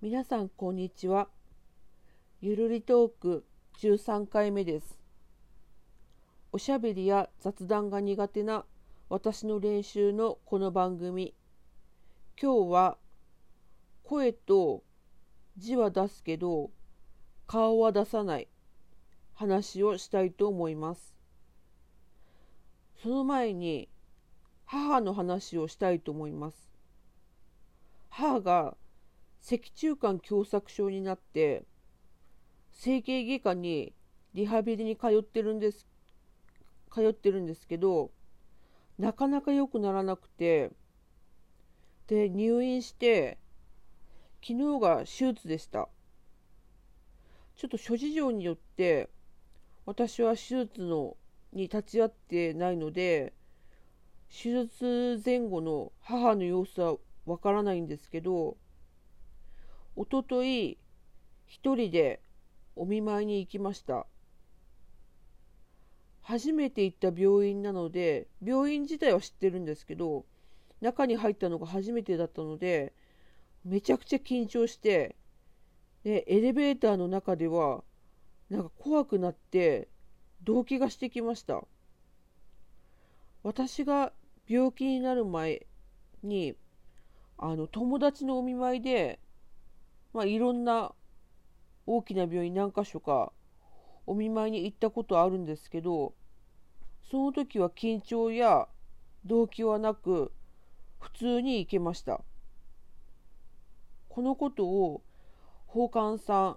皆さんこんにちは。ゆるりトーク13回目です。おしゃべりや雑談が苦手な私の練習のこの番組。今日は声と字は出すけど顔は出さない話をしたいと思います。その前に母の話をしたいと思います。母が脊柱管狭窄症になって整形外科にリハビリに通ってるんです通ってるんですけどなかなか良くならなくてで入院して昨日が手術でした。ちょっと諸事情によって私は手術のに立ち会ってないので手術前後の母の様子はわからないんですけどおととい一人でお見舞いに行きました。初めて行った病院なので病院自体は知ってるんですけど中に入ったのが初めてだったのでめちゃくちゃ緊張してでエレベーターの中ではなんか怖くなって動悸がしてきました。私が病気になる前にあの友達のお見舞いでまあ、いろんな大きな病院何か所かお見舞いに行ったことあるんですけどその時は緊張や動機はなく普通に行けました。このことを訪韓さん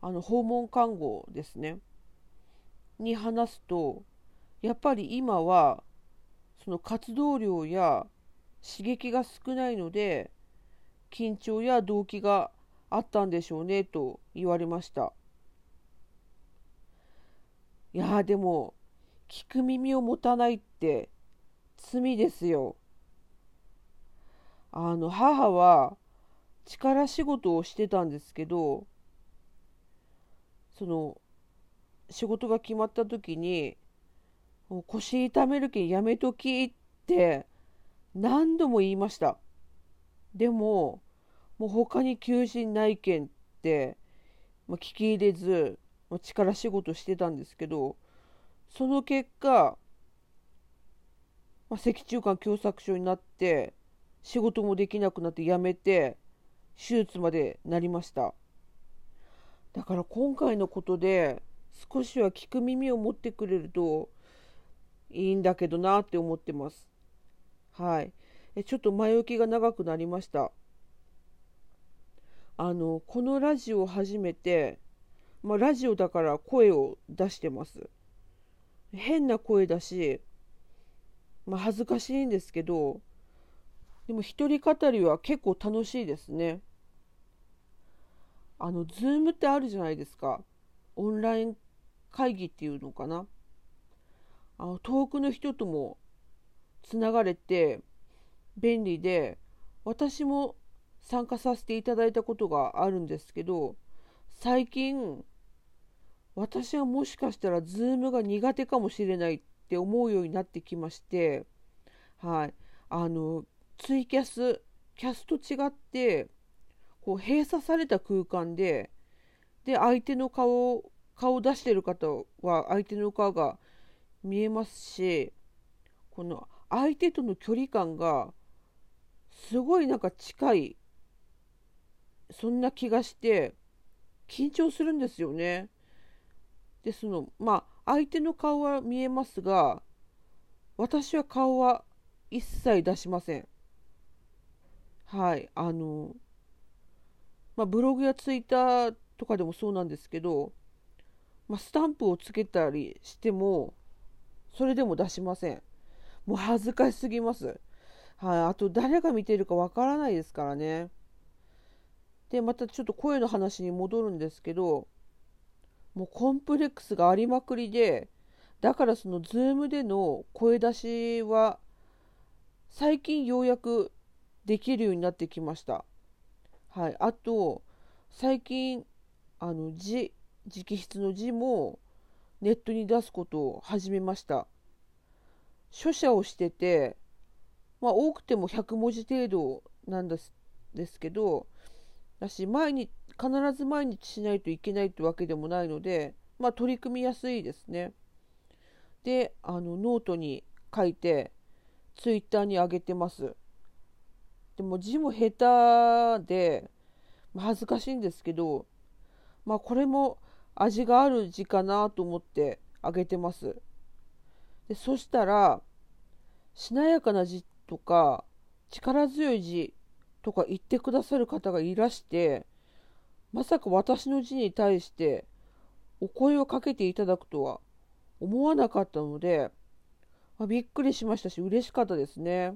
あの訪問看護ですねに話すとやっぱり今はその活動量や刺激が少ないので緊張や動機があったんでしょうねと言われました。いやでも聞く耳を持たないって罪ですよ。あの母は力仕事をしてたんですけどその仕事が決まった時に腰痛めるけんやめときって何度も言いました。でももう他に求人ないけんって、まあ、聞き入れず、まあ、力仕事してたんですけどその結果、まあ、脊柱管狭窄症になって仕事もできなくなって辞めて手術までなりました。だから今回のことで少しは聞く耳を持ってくれるといいんだけどなって思ってます。はい。えちょっと前置きが長くなりました。あのこのラジオを始めて、まあ、ラジオだから声を出してます。変な声だし、まあ、恥ずかしいんですけどでも一人語りは結構楽しいですね。あのズームってあるじゃないですか。オンライン会議っていうのかな。あの遠くの人ともつながれて便利で私も参加させていただいたことがあるんですけど最近私はもしかしたら Zoom が苦手かもしれないって思うようになってきましてはい。あのツイキャスキャスと違ってこう閉鎖された空間でで相手の顔顔を出してる方は相手の顔が見えますしこの相手との距離感がすごいなんか近いそんな気がして緊張するんですよね。でそのまあ相手の顔は見えますが私は顔は一切出しません。はいあのまあ、ブログやツイッターとかでもそうなんですけど、まあ、スタンプをつけたりしてもそれでも出しません。もう恥ずかしすぎます。はい、あと誰が見てるかわからないですからね。でまたちょっと声の話に戻るんですけどもうコンプレックスがありまくりでだからその Zoom での声出しは最近ようやくできるようになってきました。はい、あと最近あの字直筆の字もネットに出すことを始めました。書写をしてて、まあ、多くても100文字程度なんですですけどだし毎日必ず毎日しないといけないってわけでもないので、まあ、取り組みやすいですね。であのノートに書いてツイッターに上げてます。でも字も下手で、ま、恥ずかしいんですけど、まあ、これも味がある字かなと思ってあげてます。でそしたらしなやかな字とか力強い字とか言ってくださる方がいらしてまさか私の字に対してお声をかけていただくとは思わなかったので、まあ、びっくりしましたし嬉しかったですね。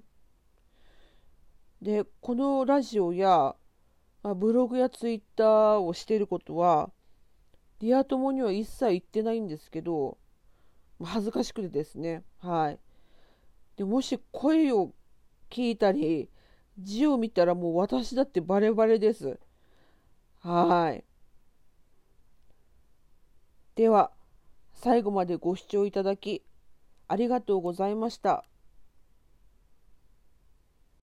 でこのラジオや、まあ、ブログやツイッターをしていることはリア友には一切言ってないんですけど恥ずかしくてですねはいでもし声を聞いたり字を見たらもう私だってバレバレです。はい。では、最後までご視聴いただきありがとうございました。